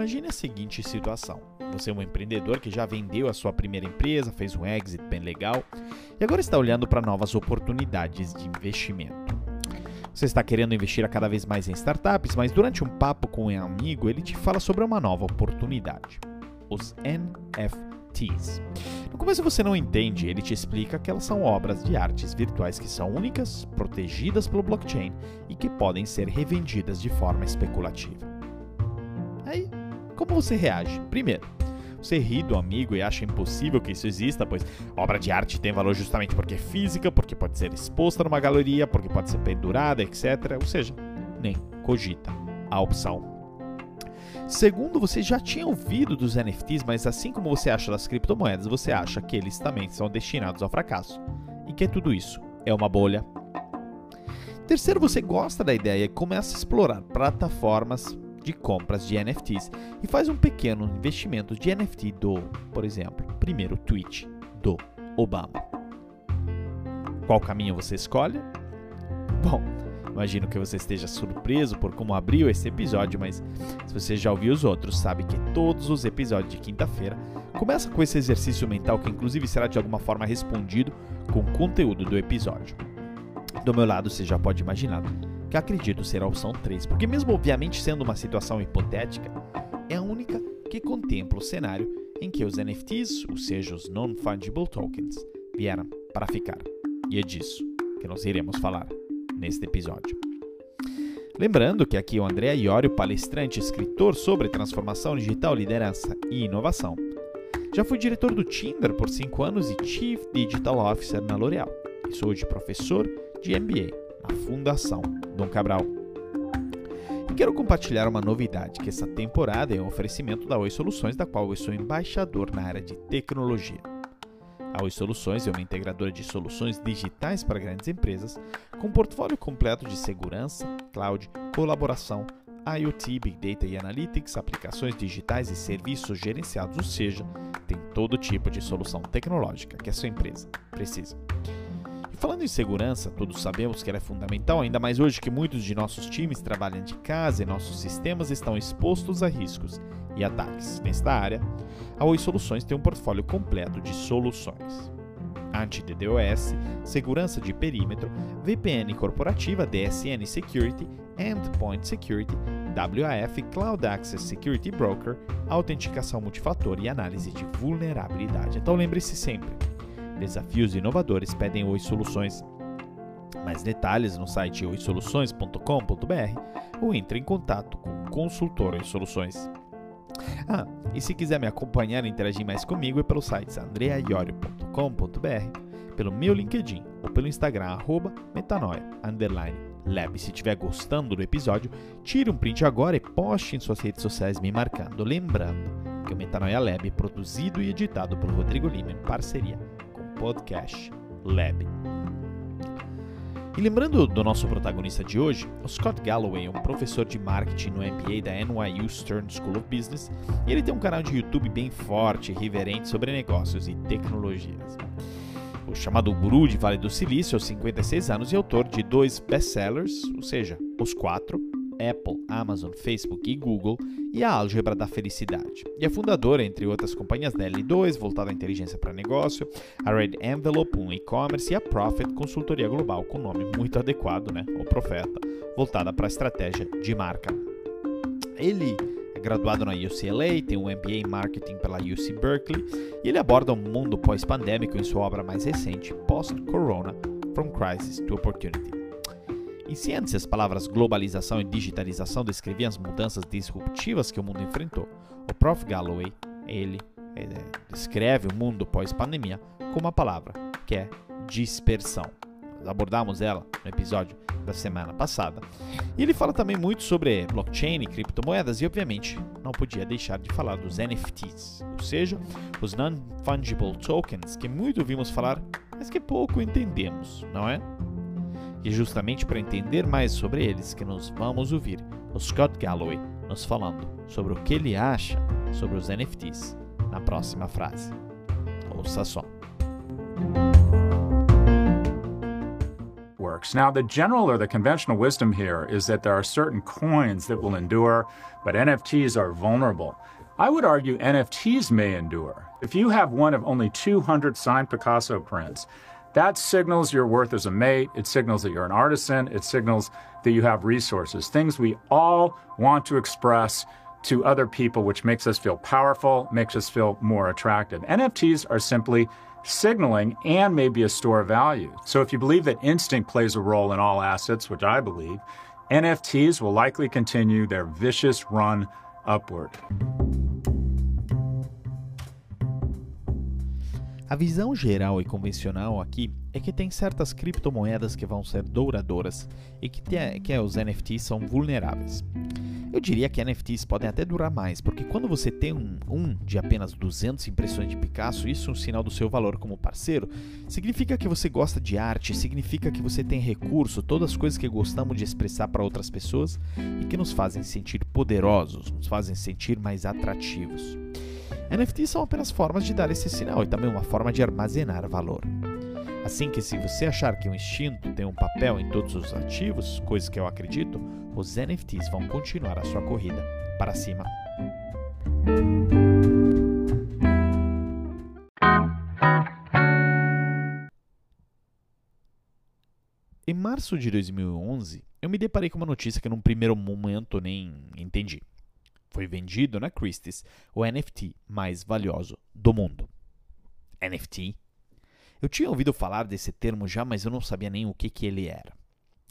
Imagine a seguinte situação: você é um empreendedor que já vendeu a sua primeira empresa, fez um exit bem legal e agora está olhando para novas oportunidades de investimento. Você está querendo investir cada vez mais em startups, mas durante um papo com um amigo, ele te fala sobre uma nova oportunidade: os NFTs. No começo você não entende, ele te explica que elas são obras de artes virtuais que são únicas, protegidas pelo blockchain e que podem ser revendidas de forma especulativa. Aí, como você reage? Primeiro, você ri do amigo e acha impossível que isso exista, pois obra de arte tem valor justamente porque é física, porque pode ser exposta numa galeria, porque pode ser pendurada, etc. Ou seja, nem cogita a opção. Segundo, você já tinha ouvido dos NFTs, mas assim como você acha das criptomoedas, você acha que eles também são destinados ao fracasso e que tudo isso é uma bolha. Terceiro, você gosta da ideia e começa a explorar plataformas de compras de NFTs e faz um pequeno investimento de NFT do, por exemplo, primeiro tweet do Obama. Qual caminho você escolhe? Bom, imagino que você esteja surpreso por como abriu esse episódio, mas se você já ouviu os outros, sabe que todos os episódios de quinta-feira começam com esse exercício mental que inclusive será de alguma forma respondido com o conteúdo do episódio. Do meu lado, você já pode imaginar que acredito ser a opção 3, porque, mesmo obviamente sendo uma situação hipotética, é a única que contempla o cenário em que os NFTs, ou seja, os Non-Fungible Tokens, vieram para ficar. E é disso que nós iremos falar neste episódio. Lembrando que aqui o André Iorio, palestrante e escritor sobre transformação digital, liderança e inovação. Já fui diretor do Tinder por 5 anos e Chief Digital Officer na L'Oréal. E sou hoje professor de MBA Fundação Dom Cabral. E quero compartilhar uma novidade, que essa temporada é um oferecimento da Oi Soluções, da qual eu sou embaixador na área de tecnologia. A Oi Soluções é uma integradora de soluções digitais para grandes empresas, com portfólio completo de segurança, cloud, colaboração, IoT, Big Data e Analytics, aplicações digitais e serviços gerenciados, ou seja, tem todo tipo de solução tecnológica que a sua empresa precisa. Falando em segurança, todos sabemos que ela é fundamental, ainda mais hoje que muitos de nossos times trabalham de casa e nossos sistemas estão expostos a riscos e ataques. Nesta área, a Oi Soluções tem um portfólio completo de soluções. Anti-DDoS, segurança de perímetro, VPN corporativa, DSN Security, Endpoint Security, WAF, Cloud Access Security Broker, autenticação multifator e análise de vulnerabilidade. Então lembre-se sempre, Desafios inovadores pedem Oi Soluções. Mais detalhes no site oisoluções.com.br ou entre em contato com o consultor Oi Soluções. Ah, e se quiser me acompanhar e interagir mais comigo é pelo site andreaiorio.com.br, pelo meu LinkedIn ou pelo Instagram arroba metanoia, lab. Se estiver gostando do episódio, tire um print agora e poste em suas redes sociais me marcando. Lembrando que o Metanoia Lab é produzido e editado pelo Rodrigo Lima em parceria Podcast Lab. E lembrando do nosso protagonista de hoje, o Scott Galloway é um professor de marketing no MBA da NYU Stern School of Business e ele tem um canal de YouTube bem forte e reverente sobre negócios e tecnologias. O chamado guru de Vale do Silício, aos 56 anos, e autor de dois best-sellers, ou seja, Os Quatro, Apple, Amazon, Facebook e Google, e a Álgebra da Felicidade. E é fundadora, entre outras companhias, da L2, voltada à inteligência para negócio, a Red Envelope, um e-commerce, e a Profit, consultoria global, com nome muito adequado, né? O Profeta, voltada para a estratégia de marca. Ele é graduado na UCLA, tem um MBA em Marketing pela UC Berkeley, e ele aborda o um mundo pós-pandêmico em sua obra mais recente, Post-Corona, From Crisis to Opportunity. Em ciência, as palavras globalização e digitalização descreviam as mudanças disruptivas que o mundo enfrentou. O Prof. Galloway, ele, ele descreve o mundo pós-pandemia com uma palavra, que é dispersão. Nós abordamos ela no episódio da semana passada. E ele fala também muito sobre blockchain e criptomoedas e, obviamente, não podia deixar de falar dos NFTs, ou seja, os Non-Fungible Tokens, que muito ouvimos falar, mas que pouco entendemos, não é? E justamente para entender mais sobre eles que nós vamos ouvir o Scott Galloway nos falando sobre o que ele acha sobre os NFTs na próxima frase. Ouça só. works. Now, the general or the conventional wisdom here is that there are certain coins that will endure, but NFTs are vulnerable. I would argue NFTs may endure. If you have one of only 200 signed Picasso prints, that signals your worth as a mate. It signals that you're an artisan. It signals that you have resources, things we all want to express to other people, which makes us feel powerful, makes us feel more attractive. NFTs are simply signaling and maybe a store of value. So if you believe that instinct plays a role in all assets, which I believe, NFTs will likely continue their vicious run upward. A visão geral e convencional aqui é que tem certas criptomoedas que vão ser douradouras e que, tem, que os NFTs são vulneráveis. Eu diria que NFTs podem até durar mais, porque quando você tem um, um, de apenas 200 impressões de Picasso, isso é um sinal do seu valor como parceiro. Significa que você gosta de arte, significa que você tem recurso, todas as coisas que gostamos de expressar para outras pessoas e que nos fazem sentir poderosos, nos fazem sentir mais atrativos. NFTs são apenas formas de dar esse sinal e também uma forma de armazenar valor. Assim que se você achar que o instinto tem um papel em todos os ativos, coisa que eu acredito, os NFTs vão continuar a sua corrida para cima. Em março de 2011, eu me deparei com uma notícia que num primeiro momento nem entendi. Foi vendido na Christie's o NFT mais valioso do mundo. NFT? Eu tinha ouvido falar desse termo já, mas eu não sabia nem o que, que ele era.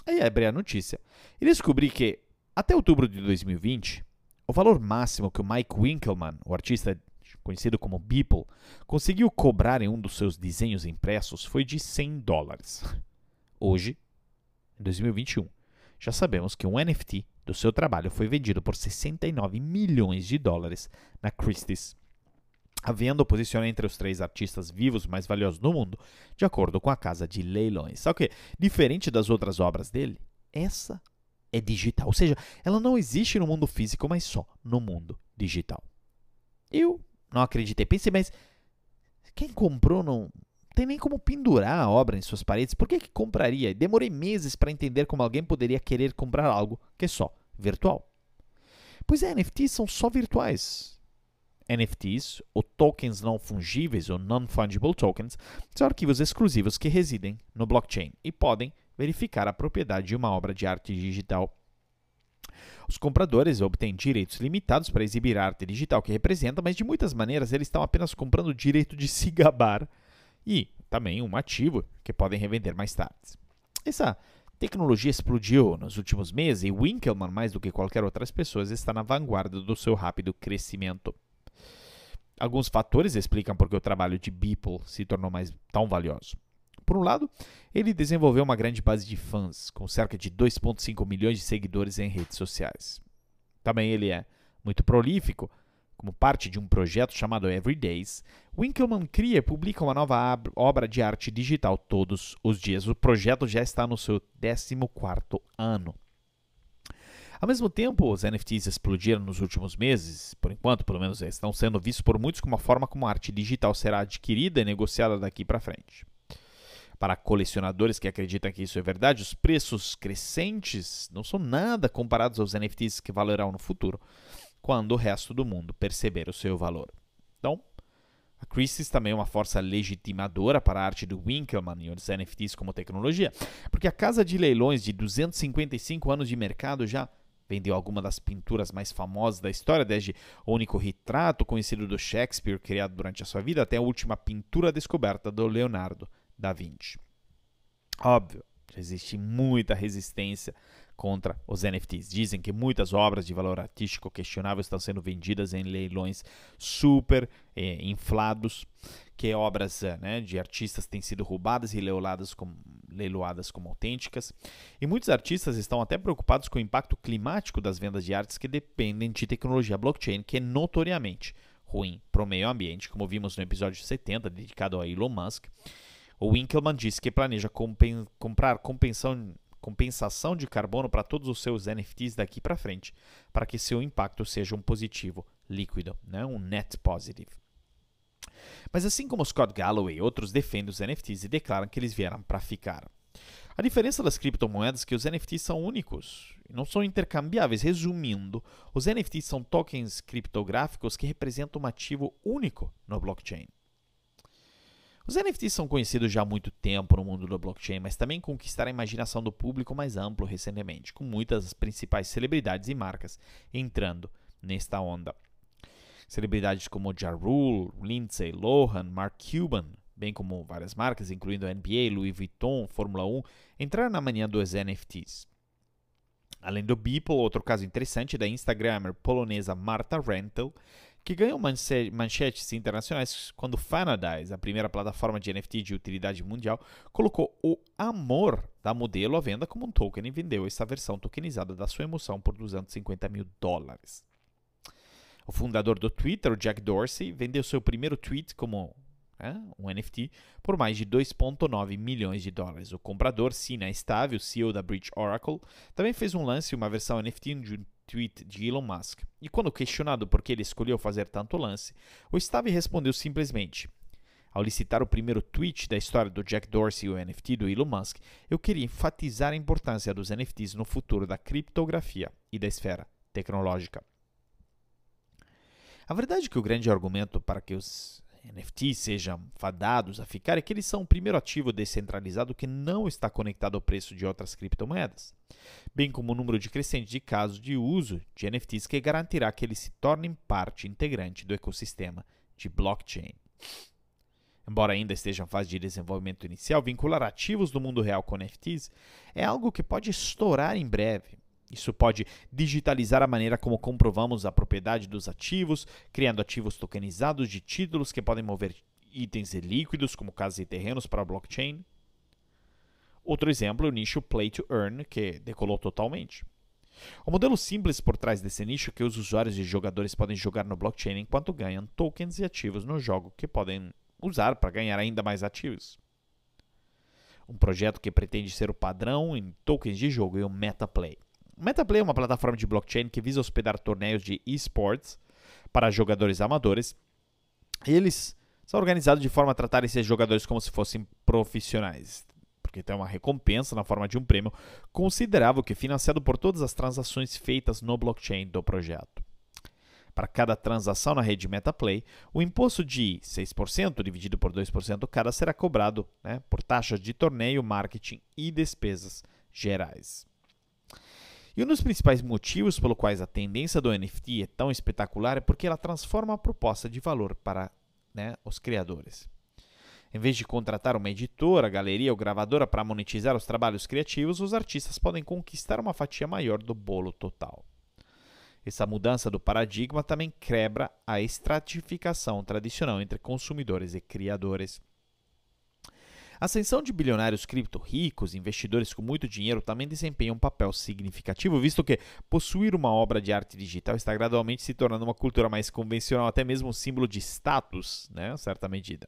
Aí abri a notícia e descobri que, até outubro de 2020, o valor máximo que o Mike Winkelmann, o artista conhecido como Beeple, conseguiu cobrar em um dos seus desenhos impressos foi de 100 dólares. Hoje, em 2021, já sabemos que um NFT do seu trabalho foi vendido por 69 milhões de dólares na Christie's, havendo posição entre os três artistas vivos mais valiosos do mundo, de acordo com a casa de leilões. Só que, diferente das outras obras dele, essa é digital, ou seja, ela não existe no mundo físico, mas só no mundo digital. Eu não acreditei. Pensei, mas quem comprou não tem nem como pendurar a obra em suas paredes. Por que, que compraria? Demorei meses para entender como alguém poderia querer comprar algo que é só virtual. Pois é, NFTs são só virtuais. NFTs, ou tokens não fungíveis ou non-fungible tokens, são arquivos exclusivos que residem no blockchain e podem verificar a propriedade de uma obra de arte digital. Os compradores obtêm direitos limitados para exibir a arte digital que representa, mas de muitas maneiras eles estão apenas comprando o direito de se gabar e também um ativo que podem revender mais tarde. Essa tecnologia explodiu nos últimos meses e Winkelmann, mais do que qualquer outra pessoa, está na vanguarda do seu rápido crescimento. Alguns fatores explicam por que o trabalho de Beeple se tornou mais tão valioso. Por um lado, ele desenvolveu uma grande base de fãs, com cerca de 2,5 milhões de seguidores em redes sociais. Também ele é muito prolífico, como parte de um projeto chamado Everydays, Winkelmann cria e publica uma nova obra de arte digital todos os dias. O projeto já está no seu 14º ano. Ao mesmo tempo, os NFTs explodiram nos últimos meses, por enquanto, pelo menos estão sendo vistos por muitos como a forma como a arte digital será adquirida e negociada daqui para frente. Para colecionadores que acreditam que isso é verdade, os preços crescentes não são nada comparados aos NFTs que valerão no futuro quando o resto do mundo perceber o seu valor. Então, a Christie's também é uma força legitimadora para a arte do Winkelmann e os NFTs como tecnologia, porque a casa de leilões de 255 anos de mercado já vendeu algumas das pinturas mais famosas da história, desde o único retrato conhecido do Shakespeare criado durante a sua vida até a última pintura descoberta do Leonardo da Vinci. Óbvio, existe muita resistência contra os NFTs. Dizem que muitas obras de valor artístico questionável estão sendo vendidas em leilões super eh, inflados, que obras eh, né, de artistas têm sido roubadas e leiloadas como, leiloadas como autênticas. E muitos artistas estão até preocupados com o impacto climático das vendas de artes que dependem de tecnologia blockchain, que é notoriamente ruim para o meio ambiente, como vimos no episódio 70, dedicado a Elon Musk. O Winkelmann disse que planeja compen comprar compensação compensação de carbono para todos os seus NFTs daqui para frente, para que seu impacto seja um positivo líquido, né? um net positive. Mas assim como Scott Galloway, outros defendem os NFTs e declaram que eles vieram para ficar. A diferença das criptomoedas é que os NFTs são únicos, não são intercambiáveis. Resumindo, os NFTs são tokens criptográficos que representam um ativo único no blockchain. Os NFTs são conhecidos já há muito tempo no mundo do blockchain, mas também conquistaram a imaginação do público mais amplo recentemente, com muitas das principais celebridades e marcas entrando nesta onda. Celebridades como Ja Rule, Lindsay Lohan, Mark Cuban, bem como várias marcas, incluindo a NBA, Louis Vuitton, Fórmula 1, entraram na manhã dos NFTs. Além do Beeple, outro caso interessante da Instagrammer polonesa Marta Rental que ganhou manchetes internacionais quando Fanadize, a primeira plataforma de NFT de utilidade mundial, colocou o amor da modelo à venda como um token e vendeu essa versão tokenizada da sua emoção por 250 mil dólares. O fundador do Twitter, o Jack Dorsey, vendeu seu primeiro tweet como né, um NFT por mais de 2,9 milhões de dólares. O comprador, Sina Estável, CEO da Bridge Oracle, também fez um lance, uma versão NFT de um tweet de Elon Musk. E quando questionado por que ele escolheu fazer tanto lance, o Stave respondeu simplesmente: Ao licitar o primeiro tweet da história do Jack Dorsey e o NFT do Elon Musk, eu queria enfatizar a importância dos NFTs no futuro da criptografia e da esfera tecnológica. A verdade é que o grande argumento para que os NFTs sejam fadados a ficar é que eles são o primeiro ativo descentralizado que não está conectado ao preço de outras criptomoedas, bem como o número de crescente de casos de uso de NFTs que garantirá que eles se tornem parte integrante do ecossistema de blockchain. Embora ainda esteja em fase de desenvolvimento inicial, vincular ativos do mundo real com NFTs é algo que pode estourar em breve, isso pode digitalizar a maneira como comprovamos a propriedade dos ativos, criando ativos tokenizados de títulos que podem mover itens líquidos, como casas e terrenos, para a blockchain. Outro exemplo é o nicho Play to Earn, que decolou totalmente. O modelo simples por trás desse nicho é que os usuários e jogadores podem jogar no blockchain enquanto ganham tokens e ativos no jogo que podem usar para ganhar ainda mais ativos. Um projeto que pretende ser o padrão em tokens de jogo é o MetaPlay. O MetaPlay é uma plataforma de blockchain que visa hospedar torneios de esports para jogadores amadores. Eles são organizados de forma a tratar esses jogadores como se fossem profissionais, porque tem uma recompensa na forma de um prêmio considerável que é financiado por todas as transações feitas no blockchain do projeto. Para cada transação na rede MetaPlay, o imposto de 6% dividido por 2% cada será cobrado né, por taxas de torneio, marketing e despesas gerais. E um dos principais motivos pelo quais a tendência do NFT é tão espetacular é porque ela transforma a proposta de valor para né, os criadores. Em vez de contratar uma editora, galeria ou gravadora para monetizar os trabalhos criativos, os artistas podem conquistar uma fatia maior do bolo total. Essa mudança do paradigma também quebra a estratificação tradicional entre consumidores e criadores. A ascensão de bilionários cripto ricos, investidores com muito dinheiro, também desempenha um papel significativo, visto que possuir uma obra de arte digital está gradualmente se tornando uma cultura mais convencional, até mesmo um símbolo de status, né, em certa medida.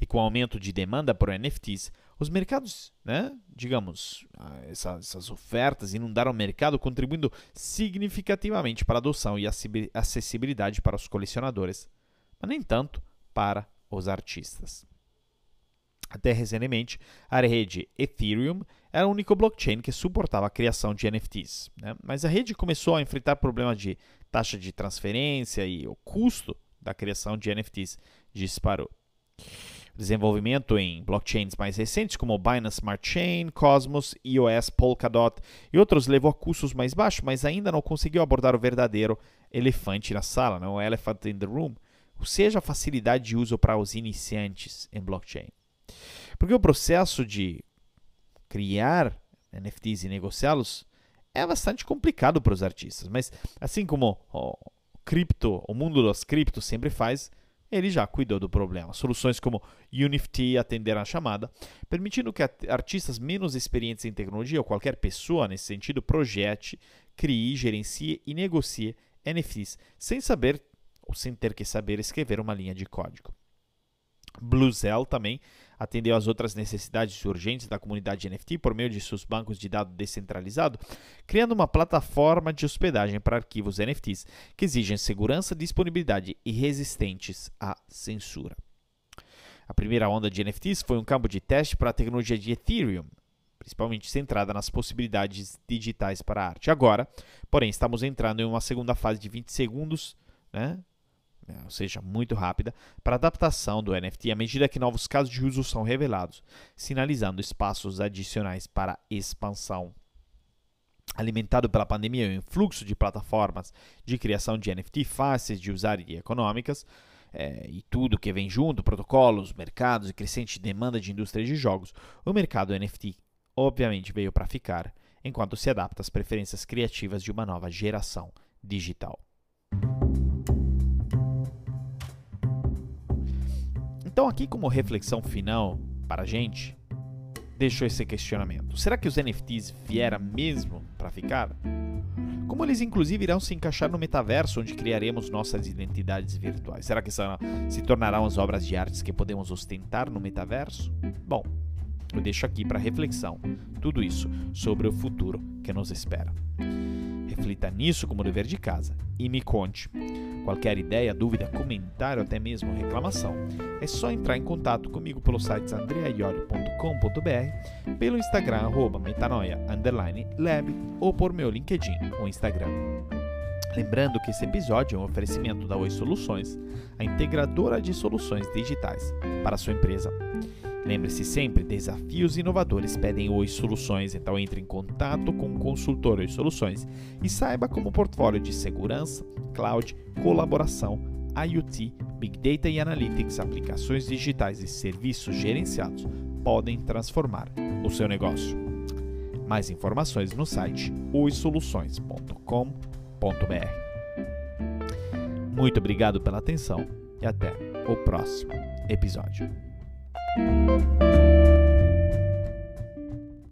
E com o aumento de demanda por NFTs, os mercados, né, digamos, essas, essas ofertas inundaram o mercado, contribuindo significativamente para a adoção e acessibilidade para os colecionadores, mas nem tanto para os artistas. Até recentemente, a rede Ethereum era o único blockchain que suportava a criação de NFTs. Né? Mas a rede começou a enfrentar problemas de taxa de transferência e o custo da criação de NFTs disparou. O desenvolvimento em blockchains mais recentes, como Binance Smart Chain, Cosmos, EOS, Polkadot e outros, levou a custos mais baixos, mas ainda não conseguiu abordar o verdadeiro elefante na sala, não? o elephant in the room, ou seja, a facilidade de uso para os iniciantes em blockchain. Porque o processo de criar NFTs e negociá-los é bastante complicado para os artistas. Mas assim como o cripto, o mundo dos criptos sempre faz, ele já cuidou do problema. Soluções como Unifty atenderam a chamada, permitindo que artistas menos experientes em tecnologia ou qualquer pessoa nesse sentido projete, crie, gerencie e negocie NFTs sem saber ou sem ter que saber escrever uma linha de código. Bluezell também atendeu às outras necessidades urgentes da comunidade NFT por meio de seus bancos de dados descentralizados, criando uma plataforma de hospedagem para arquivos NFTs que exigem segurança, disponibilidade e resistentes à censura. A primeira onda de NFTs foi um campo de teste para a tecnologia de Ethereum, principalmente centrada nas possibilidades digitais para a arte. Agora, porém, estamos entrando em uma segunda fase de 20 segundos, né? É, ou seja, muito rápida, para adaptação do NFT à medida que novos casos de uso são revelados, sinalizando espaços adicionais para expansão. Alimentado pela pandemia e o influxo de plataformas de criação de NFT fáceis de usar e econômicas, é, e tudo que vem junto, protocolos, mercados e crescente demanda de indústria de jogos, o mercado NFT obviamente veio para ficar, enquanto se adapta às preferências criativas de uma nova geração digital. Então, aqui, como reflexão final para a gente, deixo esse questionamento: será que os NFTs vieram mesmo para ficar? Como eles, inclusive, irão se encaixar no metaverso onde criaremos nossas identidades virtuais? Será que se tornarão as obras de artes que podemos ostentar no metaverso? Bom, eu deixo aqui para reflexão tudo isso sobre o futuro que nos espera. Reflita nisso como dever de casa e me conte. Qualquer ideia, dúvida, comentário, até mesmo reclamação, é só entrar em contato comigo pelo site andreaioli.com.br, pelo Instagram arroba metanoia lab ou por meu LinkedIn ou Instagram. Lembrando que esse episódio é um oferecimento da Oi Soluções, a integradora de soluções digitais para a sua empresa. Lembre-se sempre, desafios inovadores pedem Oi Soluções, então entre em contato com o consultor Oi Soluções e saiba como o portfólio de segurança, cloud, colaboração, IoT, Big Data e Analytics, aplicações digitais e serviços gerenciados podem transformar o seu negócio. Mais informações no site oisoluções.com.br. Muito obrigado pela atenção e até o próximo episódio. Música